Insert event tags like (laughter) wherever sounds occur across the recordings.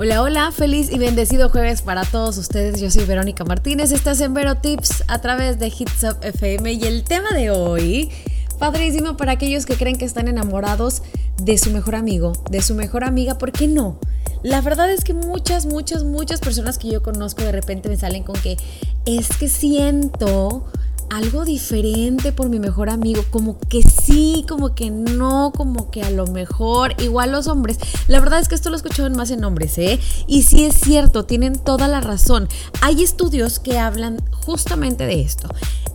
Hola, hola, feliz y bendecido jueves para todos ustedes. Yo soy Verónica Martínez, estás en Vero Tips a través de Hits Up FM y el tema de hoy, padrísimo para aquellos que creen que están enamorados de su mejor amigo, de su mejor amiga, ¿por qué no? La verdad es que muchas, muchas, muchas personas que yo conozco de repente me salen con que es que siento algo diferente por mi mejor amigo, como que sí, como que no, como que a lo mejor, igual los hombres. La verdad es que esto lo escuchaban más en hombres, ¿eh? Y sí es cierto, tienen toda la razón. Hay estudios que hablan justamente de esto.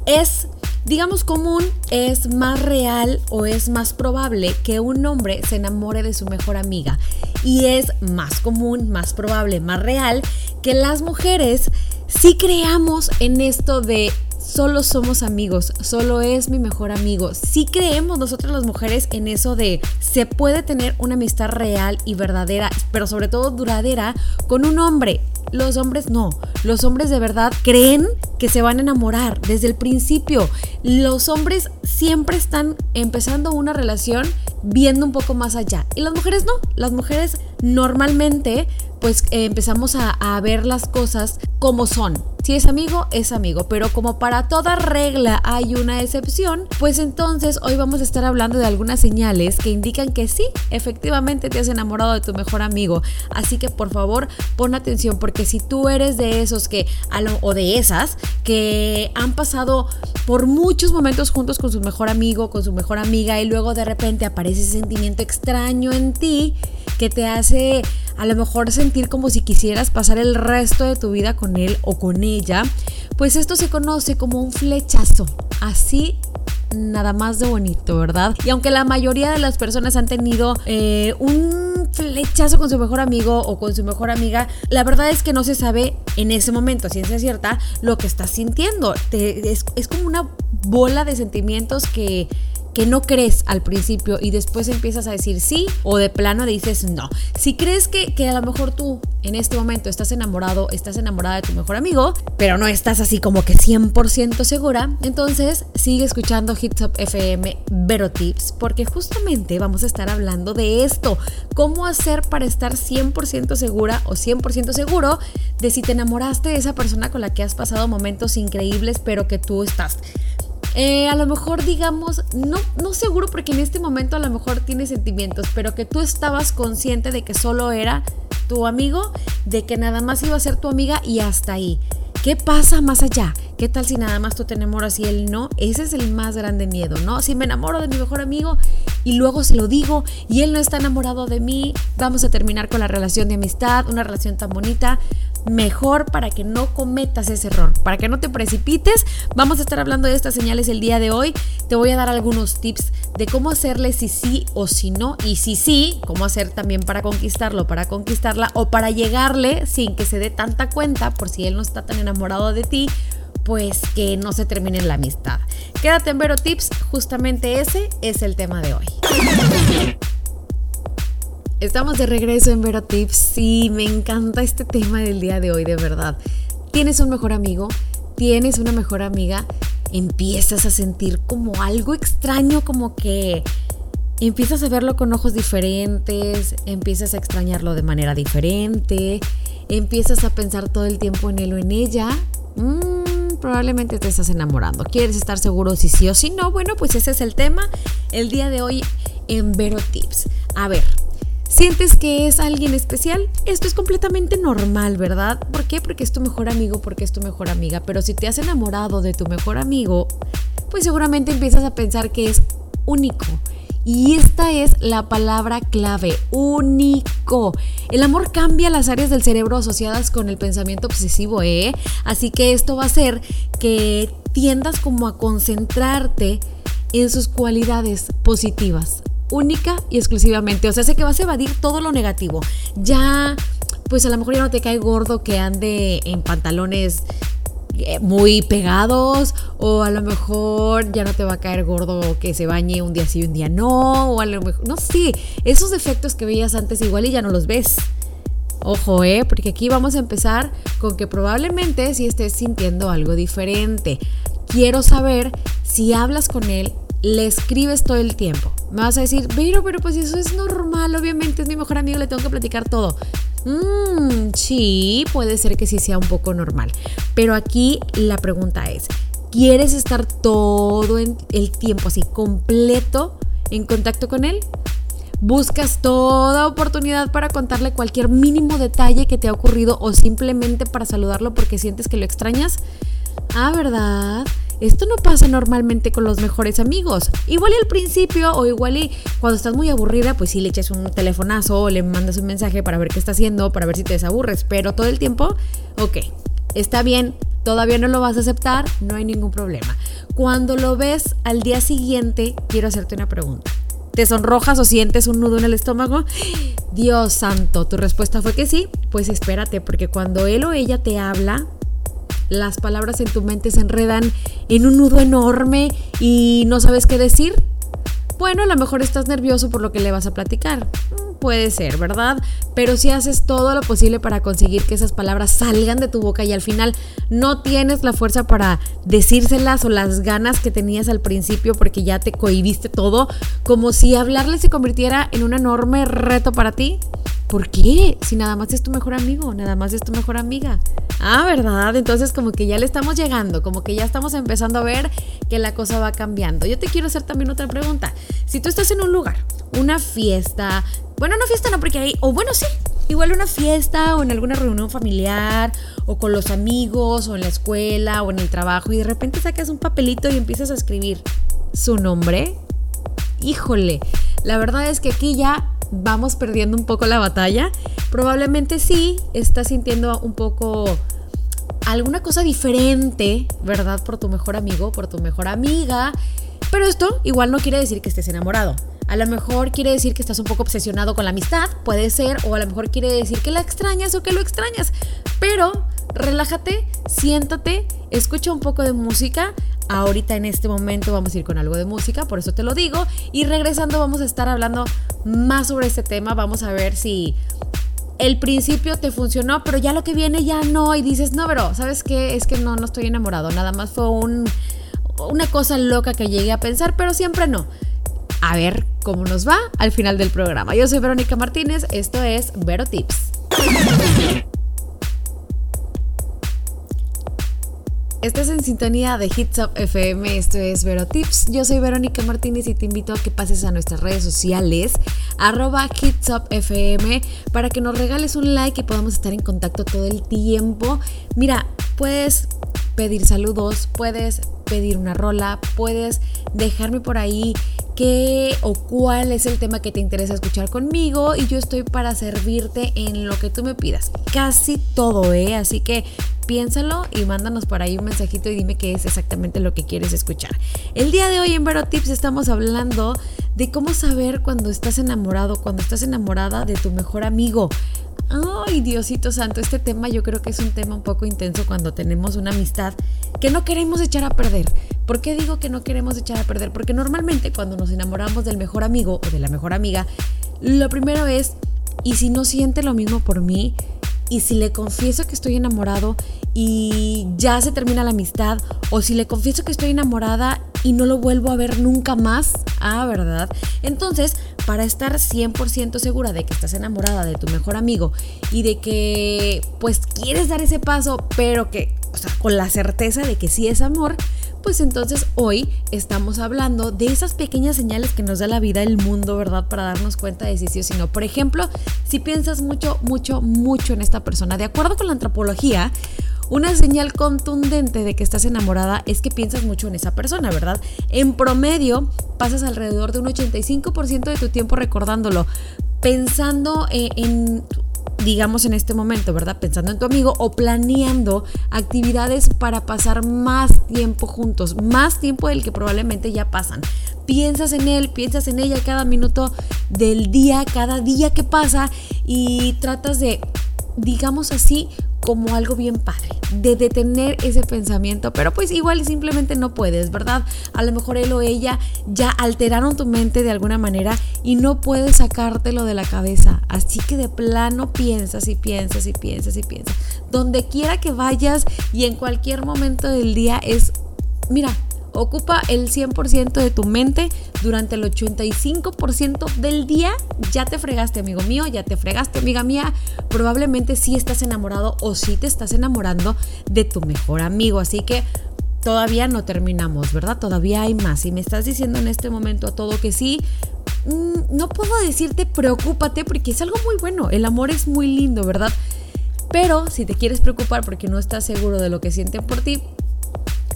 Es digamos común, es más real o es más probable que un hombre se enamore de su mejor amiga. Y es más común, más probable, más real que las mujeres sí creamos en esto de solo somos amigos, solo es mi mejor amigo. Sí creemos nosotros las mujeres en eso de se puede tener una amistad real y verdadera, pero sobre todo duradera con un hombre. Los hombres no. Los hombres de verdad creen que se van a enamorar desde el principio. Los hombres siempre están empezando una relación viendo un poco más allá. Y las mujeres no. Las mujeres normalmente pues empezamos a, a ver las cosas como son si es amigo, es amigo, pero como para toda regla hay una excepción, pues entonces hoy vamos a estar hablando de algunas señales que indican que sí, efectivamente te has enamorado de tu mejor amigo. Así que por favor, pon atención porque si tú eres de esos que o de esas que han pasado por muchos momentos juntos con su mejor amigo, con su mejor amiga y luego de repente aparece ese sentimiento extraño en ti que te hace a lo mejor sentir como si quisieras pasar el resto de tu vida con él o con ella, pues esto se conoce como un flechazo. Así nada más de bonito, ¿verdad? Y aunque la mayoría de las personas han tenido eh, un flechazo con su mejor amigo o con su mejor amiga, la verdad es que no se sabe en ese momento, ciencia cierta, lo que estás sintiendo. es, es como una bola de sentimientos que que no crees al principio y después empiezas a decir sí o de plano dices no. Si crees que, que a lo mejor tú en este momento estás enamorado, estás enamorada de tu mejor amigo, pero no estás así como que 100% segura, entonces sigue escuchando Hits Up FM Vero Tips porque justamente vamos a estar hablando de esto, cómo hacer para estar 100% segura o 100% seguro de si te enamoraste de esa persona con la que has pasado momentos increíbles, pero que tú estás eh, a lo mejor digamos, no, no seguro porque en este momento a lo mejor tienes sentimientos, pero que tú estabas consciente de que solo era tu amigo, de que nada más iba a ser tu amiga y hasta ahí. ¿Qué pasa más allá? ¿Qué tal si nada más tú te enamoras y él no? Ese es el más grande miedo, ¿no? Si me enamoro de mi mejor amigo y luego se lo digo y él no está enamorado de mí, vamos a terminar con la relación de amistad, una relación tan bonita mejor para que no cometas ese error, para que no te precipites. Vamos a estar hablando de estas señales el día de hoy. Te voy a dar algunos tips de cómo hacerle si sí o si no y si sí, cómo hacer también para conquistarlo, para conquistarla o para llegarle sin que se dé tanta cuenta por si él no está tan enamorado de ti pues que no se termine la amistad. Quédate en Vero Tips, justamente ese es el tema de hoy. Estamos de regreso en Vero Tips. Sí, me encanta este tema del día de hoy, de verdad. Tienes un mejor amigo, tienes una mejor amiga, empiezas a sentir como algo extraño, como que empiezas a verlo con ojos diferentes, empiezas a extrañarlo de manera diferente, empiezas a pensar todo el tiempo en él o en ella. Mm, probablemente te estás enamorando. ¿Quieres estar seguro si sí o si no? Bueno, pues ese es el tema el día de hoy en Vero Tips. A ver, ¿Sientes que es alguien especial? Esto es completamente normal, ¿verdad? ¿Por qué? Porque es tu mejor amigo, porque es tu mejor amiga. Pero si te has enamorado de tu mejor amigo, pues seguramente empiezas a pensar que es único. Y esta es la palabra clave, único. El amor cambia las áreas del cerebro asociadas con el pensamiento obsesivo, ¿eh? Así que esto va a hacer que tiendas como a concentrarte en sus cualidades positivas única y exclusivamente. O sea, sé que vas a evadir todo lo negativo. Ya, pues a lo mejor ya no te cae gordo que ande en pantalones eh, muy pegados o a lo mejor ya no te va a caer gordo que se bañe un día sí y un día no o a lo mejor no sé esos defectos que veías antes igual y ya no los ves ojo eh porque aquí vamos a empezar con que probablemente si estés sintiendo algo diferente quiero saber si hablas con él le escribes todo el tiempo. Me vas a decir, pero, pero pues eso es normal, obviamente es mi mejor amigo, le tengo que platicar todo. Mmm, sí, puede ser que sí sea un poco normal. Pero aquí la pregunta es, ¿quieres estar todo el tiempo así completo en contacto con él? buscas toda oportunidad para contarle cualquier mínimo detalle que te ha ocurrido o simplemente para saludarlo porque sientes que lo extrañas. Ah, ¿verdad? Esto no pasa normalmente con los mejores amigos. Igual y al principio o igual y cuando estás muy aburrida, pues sí le echas un telefonazo o le mandas un mensaje para ver qué está haciendo, para ver si te desaburres. Pero todo el tiempo, ok, está bien, todavía no lo vas a aceptar, no hay ningún problema. Cuando lo ves al día siguiente, quiero hacerte una pregunta te sonrojas o sientes un nudo en el estómago? Dios santo, tu respuesta fue que sí. Pues espérate, porque cuando él o ella te habla, las palabras en tu mente se enredan en un nudo enorme y no sabes qué decir. Bueno, a lo mejor estás nervioso por lo que le vas a platicar puede ser, ¿verdad? Pero si haces todo lo posible para conseguir que esas palabras salgan de tu boca y al final no tienes la fuerza para decírselas o las ganas que tenías al principio porque ya te cohibiste todo, como si hablarle se convirtiera en un enorme reto para ti. ¿Por qué? Si nada más es tu mejor amigo, nada más es tu mejor amiga. Ah, ¿verdad? Entonces como que ya le estamos llegando, como que ya estamos empezando a ver que la cosa va cambiando. Yo te quiero hacer también otra pregunta. Si tú estás en un lugar, una fiesta, bueno, no fiesta no, porque ahí, o bueno, sí, igual una fiesta o en alguna reunión familiar o con los amigos o en la escuela o en el trabajo y de repente sacas un papelito y empiezas a escribir su nombre. Híjole, la verdad es que aquí ya vamos perdiendo un poco la batalla. Probablemente sí, estás sintiendo un poco alguna cosa diferente, ¿verdad? Por tu mejor amigo, por tu mejor amiga. Pero esto igual no quiere decir que estés enamorado. A lo mejor quiere decir que estás un poco obsesionado con la amistad, puede ser, o a lo mejor quiere decir que la extrañas o que lo extrañas. Pero relájate, siéntate, escucha un poco de música. Ahorita en este momento vamos a ir con algo de música, por eso te lo digo. Y regresando vamos a estar hablando más sobre este tema. Vamos a ver si el principio te funcionó, pero ya lo que viene ya no. Y dices, no, pero ¿sabes qué? Es que no, no estoy enamorado. Nada más fue un, una cosa loca que llegué a pensar, pero siempre no a ver cómo nos va al final del programa. Yo soy Verónica Martínez, esto es Vero Tips. Estás en sintonía de Hits Up FM, esto es Vero Tips. Yo soy Verónica Martínez y te invito a que pases a nuestras redes sociales, arroba Hits Up FM, para que nos regales un like y podamos estar en contacto todo el tiempo. Mira, puedes pedir saludos, puedes pedir una rola, puedes dejarme por ahí qué o cuál es el tema que te interesa escuchar conmigo y yo estoy para servirte en lo que tú me pidas. Casi todo, ¿eh? Así que piénsalo y mándanos por ahí un mensajito y dime qué es exactamente lo que quieres escuchar. El día de hoy en Vero Tips estamos hablando de cómo saber cuando estás enamorado, cuando estás enamorada de tu mejor amigo. Ay, Diosito Santo, este tema yo creo que es un tema un poco intenso cuando tenemos una amistad que no queremos echar a perder. ¿Por qué digo que no queremos echar a perder? Porque normalmente cuando nos enamoramos del mejor amigo o de la mejor amiga, lo primero es, ¿y si no siente lo mismo por mí? ¿Y si le confieso que estoy enamorado y ya se termina la amistad? ¿O si le confieso que estoy enamorada y no lo vuelvo a ver nunca más? Ah, ¿verdad? Entonces, para estar 100% segura de que estás enamorada de tu mejor amigo y de que pues quieres dar ese paso, pero que, o sea, con la certeza de que sí es amor, pues entonces hoy estamos hablando de esas pequeñas señales que nos da la vida, el mundo, ¿verdad? Para darnos cuenta de si sí o si no. Por ejemplo, si piensas mucho, mucho, mucho en esta persona, de acuerdo con la antropología, una señal contundente de que estás enamorada es que piensas mucho en esa persona, ¿verdad? En promedio, pasas alrededor de un 85% de tu tiempo recordándolo, pensando eh, en digamos en este momento, ¿verdad? Pensando en tu amigo o planeando actividades para pasar más tiempo juntos, más tiempo del que probablemente ya pasan. Piensas en él, piensas en ella cada minuto del día, cada día que pasa y tratas de, digamos así, como algo bien padre, de detener ese pensamiento, pero pues igual simplemente no puedes, ¿verdad? A lo mejor él o ella ya alteraron tu mente de alguna manera y no puedes sacártelo de la cabeza, así que de plano piensas y piensas y piensas y piensas. Donde quiera que vayas y en cualquier momento del día es, mira, ocupa el 100% de tu mente durante el 85% del día. Ya te fregaste, amigo mío, ya te fregaste, amiga mía. Probablemente sí estás enamorado o sí te estás enamorando de tu mejor amigo. Así que todavía no terminamos, ¿verdad? Todavía hay más. Y me estás diciendo en este momento a todo que sí, mm, no puedo decirte preocúpate porque es algo muy bueno. El amor es muy lindo, ¿verdad? Pero si te quieres preocupar porque no estás seguro de lo que sienten por ti,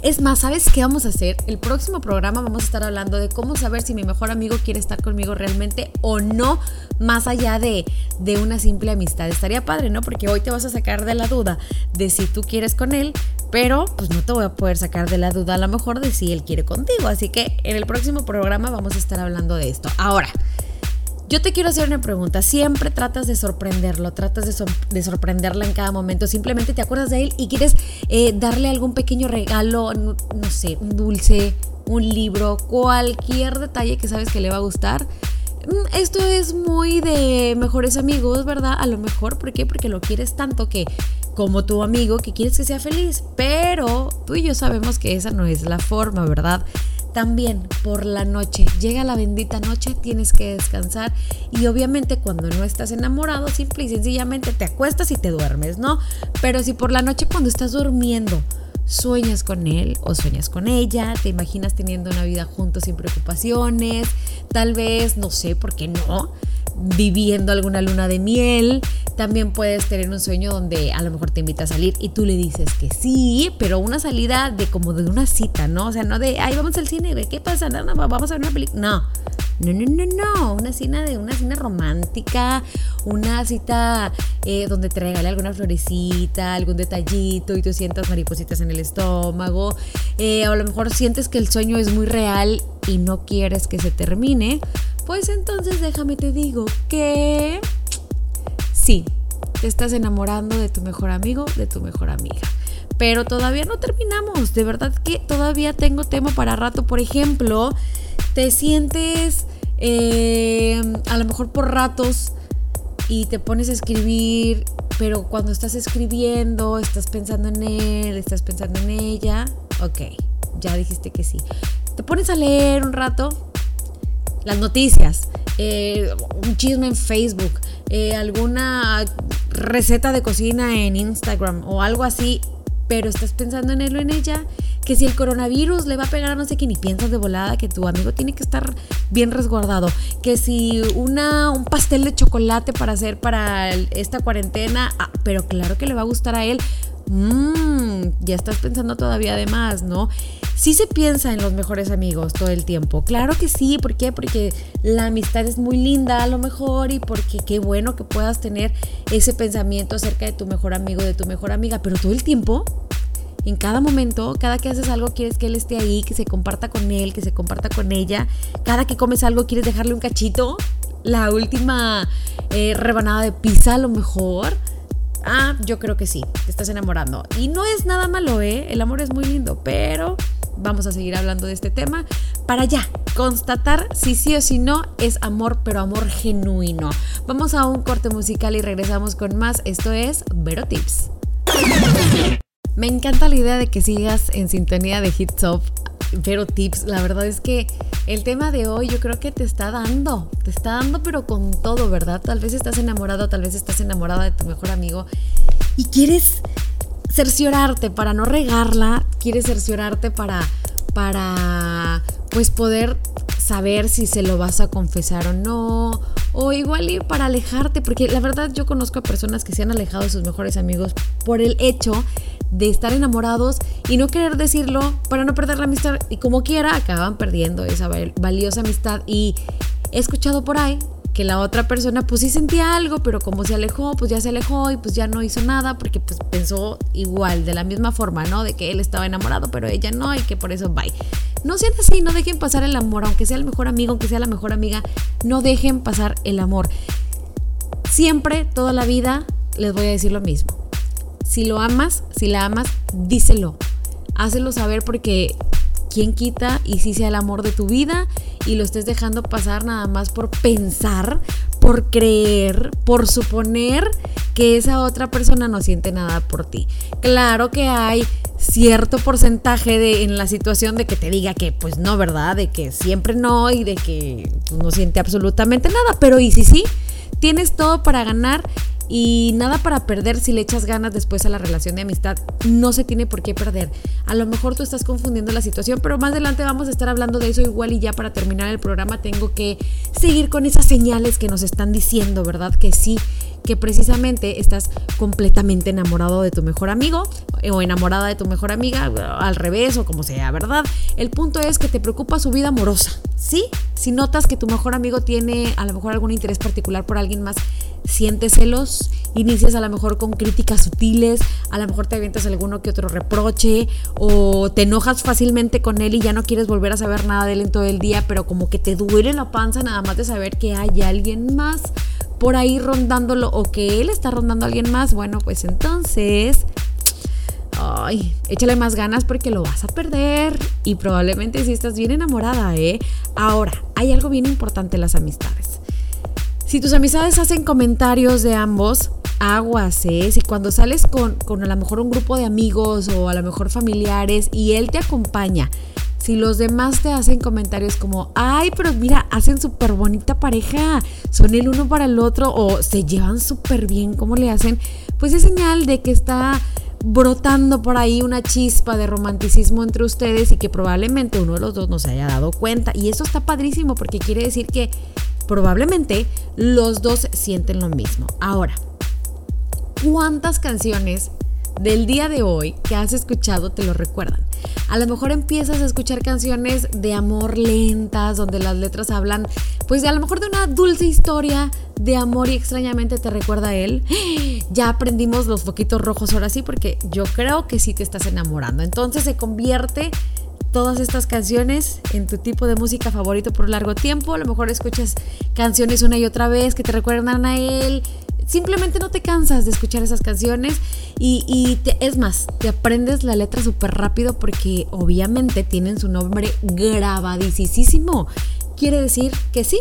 es más, ¿sabes qué vamos a hacer? El próximo programa vamos a estar hablando de cómo saber si mi mejor amigo quiere estar conmigo realmente o no, más allá de, de una simple amistad. Estaría padre, ¿no? Porque hoy te vas a sacar de la duda de si tú quieres con él, pero pues no te voy a poder sacar de la duda a lo mejor de si él quiere contigo. Así que en el próximo programa vamos a estar hablando de esto. Ahora, yo te quiero hacer una pregunta. Siempre tratas de sorprenderlo, tratas de, sorprenderla en cada momento. Simplemente te acuerdas de él y quieres eh, darle algún pequeño regalo, no, sé, un dulce, un libro, cualquier detalle que sabes que le va a gustar. Mm, esto es muy de mejores amigos, ¿verdad? A lo mejor, ¿por qué? Porque lo quieres tanto que, como tu amigo, que quieres que sea feliz. Pero tú y yo sabemos que esa no es la forma, ¿verdad? También por la noche, llega la bendita noche, tienes que descansar y obviamente cuando no estás enamorado, simple y sencillamente te acuestas y te duermes, ¿no? Pero si por la noche cuando estás durmiendo sueñas con él o sueñas con ella, te imaginas teniendo una vida juntos sin preocupaciones, tal vez, no sé, ¿por qué no? Viviendo alguna luna de miel. También puedes tener un sueño donde a lo mejor te invita a salir y tú le dices que sí, pero una salida de como de una cita, ¿no? O sea, no de, ay, vamos al cine, ¿qué pasa? No, no, vamos a ver una película. No. No, no, no, no, una cena de una cena romántica, una cita eh, donde te regale alguna florecita, algún detallito y tú sientas maripositas en el estómago. Eh, a lo mejor sientes que el sueño es muy real y no quieres que se termine. Pues entonces déjame te digo que sí, te estás enamorando de tu mejor amigo, de tu mejor amiga. Pero todavía no terminamos, de verdad que todavía tengo tema para rato. Por ejemplo, te sientes eh, a lo mejor por ratos y te pones a escribir, pero cuando estás escribiendo, estás pensando en él, estás pensando en ella. Ok, ya dijiste que sí. Te pones a leer un rato, las noticias, eh, un chisme en Facebook, eh, alguna receta de cocina en Instagram o algo así, pero estás pensando en él o en ella, que si el coronavirus le va a pegar a no sé quién y piensas de volada que tu amigo tiene que estar bien resguardado, que si una, un pastel de chocolate para hacer para esta cuarentena, ah, pero claro que le va a gustar a él, mmm, ya estás pensando todavía de más, ¿no? Sí se piensa en los mejores amigos todo el tiempo. Claro que sí, ¿por qué? Porque la amistad es muy linda a lo mejor y porque qué bueno que puedas tener ese pensamiento acerca de tu mejor amigo, de tu mejor amiga, pero todo el tiempo en cada momento, cada que haces algo quieres que él esté ahí, que se comparta con él, que se comparta con ella. Cada que comes algo quieres dejarle un cachito, la última eh, rebanada de pizza a lo mejor. Ah, yo creo que sí, te estás enamorando. Y no es nada malo, ¿eh? El amor es muy lindo, pero vamos a seguir hablando de este tema para ya constatar si sí o si no es amor, pero amor genuino. Vamos a un corte musical y regresamos con más. Esto es Vero Tips. Me encanta la idea de que sigas en sintonía de Hits Up pero tips, la verdad es que el tema de hoy yo creo que te está dando, te está dando pero con todo, ¿verdad? Tal vez estás enamorado, tal vez estás enamorada de tu mejor amigo y quieres cerciorarte para no regarla, quieres cerciorarte para para pues poder saber si se lo vas a confesar o no, o igual ir para alejarte, porque la verdad yo conozco a personas que se han alejado de sus mejores amigos por el hecho de estar enamorados y no querer decirlo para no perder la amistad y como quiera acaban perdiendo esa valiosa amistad y he escuchado por ahí que la otra persona pues sí sentía algo, pero como se alejó, pues ya se alejó y pues ya no hizo nada porque pues pensó igual, de la misma forma, ¿no? De que él estaba enamorado, pero ella no y que por eso bye. No sean así, no dejen pasar el amor, aunque sea el mejor amigo, aunque sea la mejor amiga, no dejen pasar el amor. Siempre, toda la vida, les voy a decir lo mismo si lo amas, si la amas, díselo. Hácelo saber porque quién quita y si sea el amor de tu vida y lo estés dejando pasar nada más por pensar, por creer, por suponer que esa otra persona no siente nada por ti. Claro que hay cierto porcentaje de en la situación de que te diga que pues no, ¿verdad? De que siempre no y de que no siente absolutamente nada, pero y si sí, tienes todo para ganar y nada para perder si le echas ganas después a la relación de amistad. No se tiene por qué perder. A lo mejor tú estás confundiendo la situación, pero más adelante vamos a estar hablando de eso igual y ya para terminar el programa tengo que seguir con esas señales que nos están diciendo, ¿verdad? Que sí, que precisamente estás completamente enamorado de tu mejor amigo o enamorada de tu mejor amiga, al revés o como sea, ¿verdad? El punto es que te preocupa su vida amorosa, ¿sí? Si notas que tu mejor amigo tiene a lo mejor algún interés particular por alguien más, sientes celos, inicias a lo mejor con críticas sutiles, a lo mejor te avientas alguno que otro reproche o te enojas fácilmente con él y ya no quieres volver a saber nada de él en todo el día, pero como que te duele la panza nada más de saber que hay alguien más por ahí rondándolo o que él está rondando a alguien más, bueno, pues entonces ay, échale más ganas porque lo vas a perder y probablemente si estás bien enamorada, ¿eh? Ahora, hay algo bien importante en las amistades. Si tus amistades hacen comentarios de ambos, aguas, ¿eh? Si cuando sales con, con a lo mejor un grupo de amigos o a lo mejor familiares y él te acompaña, si los demás te hacen comentarios como, ay, pero mira, hacen súper bonita pareja, son el uno para el otro o se llevan súper bien, ¿cómo le hacen? Pues es señal de que está brotando por ahí una chispa de romanticismo entre ustedes y que probablemente uno de los dos no se haya dado cuenta. Y eso está padrísimo porque quiere decir que probablemente los dos sienten lo mismo. Ahora, ¿cuántas canciones del día de hoy que has escuchado te lo recuerdan? A lo mejor empiezas a escuchar canciones de amor lentas, donde las letras hablan, pues a lo mejor de una dulce historia de amor y extrañamente te recuerda a él. (gasps) Ya aprendimos los foquitos rojos ahora sí, porque yo creo que sí te estás enamorando. Entonces se convierte todas estas canciones en tu tipo de música favorito por largo tiempo. A lo mejor escuchas canciones una y otra vez que te recuerdan a él. Simplemente no te cansas de escuchar esas canciones y, es más, te aprendes la letra súper rápido porque obviamente tienen su nombre grabadísimo. Quiere decir que sí,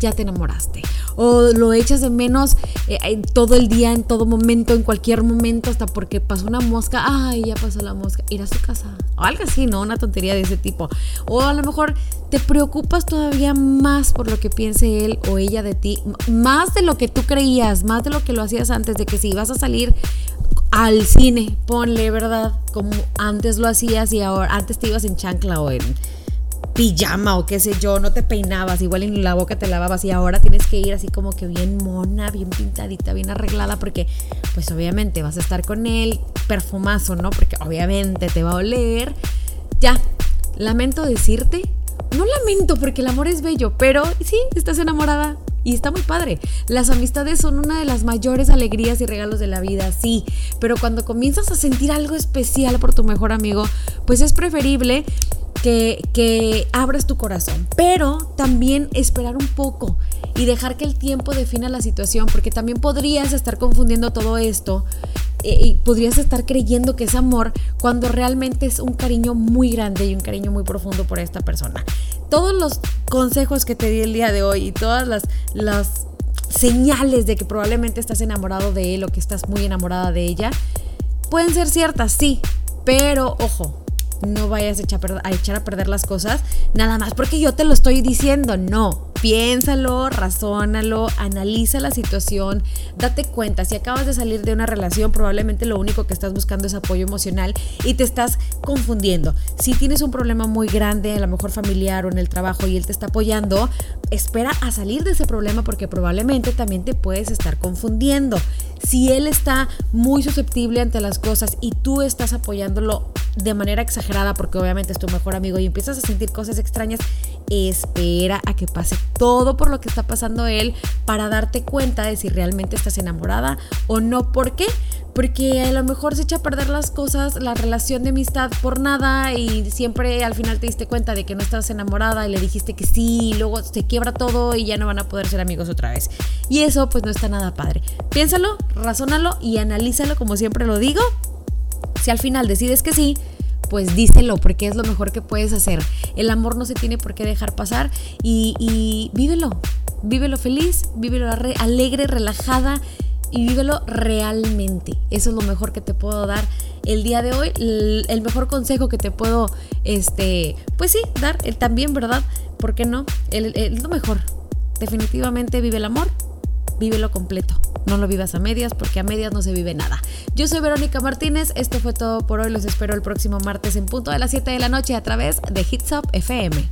ya te enamoraste. O lo echas de menos eh, todo el día, en todo momento, en cualquier momento, hasta porque pasó una mosca. Ay, ya pasó la mosca. Ir a su casa. O algo así, ¿no? Una tontería de ese tipo. O a lo mejor te preocupas todavía más por lo que piense él o ella de ti. Más de lo que tú creías, más de lo que lo hacías antes, de que si ibas a salir al cine, ponle, ¿verdad? Como antes lo hacías y ahora antes te ibas en chancla o en pijama o qué sé yo, no te peinabas, igual en la boca te lavabas y ahora tienes que ir así como que bien mona, bien pintadita, bien arreglada porque pues obviamente vas a estar con él, perfumazo, ¿no? Porque obviamente te va a oler. Ya, lamento decirte, no lamento porque el amor es bello, pero sí, estás enamorada, y está muy padre. Las amistades son una de las mayores alegrías y regalos de la vida, sí. Pero cuando comienzas a sentir algo especial por tu mejor amigo, pues es preferible que, abras tu corazón, pero también esperar un poco y dejar que el tiempo defina la situación, porque también podrías estar confundiendo todo esto eh, y podrías estar creyendo que es amor cuando realmente es un cariño muy grande y un cariño muy profundo por esta persona. Todos los consejos que te di el día de hoy y todas las señales de que probablemente estás enamorado de él o que estás muy enamorada de ella, pueden ser ciertas, sí, pero ojo, no vayas a echar, a perder las cosas nada más porque yo te lo estoy diciendo. No, piénsalo, razónalo, analiza la situación, date cuenta. Si acabas de salir de una relación, probablemente lo único que estás buscando es apoyo emocional y te estás confundiendo. Si tienes un problema muy grande, a lo mejor familiar o en el trabajo y él te está apoyando, espera a salir de ese problema porque probablemente también te puedes estar confundiendo. Si él está muy susceptible ante las cosas y tú estás apoyándolo de manera exagerada porque obviamente es tu mejor amigo y empiezas a sentir cosas extrañas, espera a que pase todo por lo que está pasando él para darte cuenta de si realmente estás enamorada o no. ¿Por qué? Porque a lo mejor se echa a perder las cosas, la relación de amistad por nada y siempre al final te diste cuenta de que no estabas enamorada y le dijiste que sí y luego se quiebra todo y ya no van a poder ser amigos otra vez. Y eso pues no está nada padre. Piénsalo, razónalo y analízalo como siempre lo digo si al final decides que sí, pues díselo porque es lo mejor que puedes hacer. El amor no se tiene por qué dejar pasar y, vívelo. Vívelo feliz, vívelo alegre, relajada y vívelo realmente. Eso es lo mejor que te puedo dar el día de hoy. El, mejor consejo que te puedo, este, pues sí, dar también, ¿verdad? ¿Por qué no? Es lo mejor. Definitivamente vive el amor, vívelo completo. No lo vivas a medias porque a medias no se vive nada. Yo soy Verónica Martínez, esto fue todo por hoy. Los espero el próximo martes en punto de las 7 de la noche a través de Hits Up FM.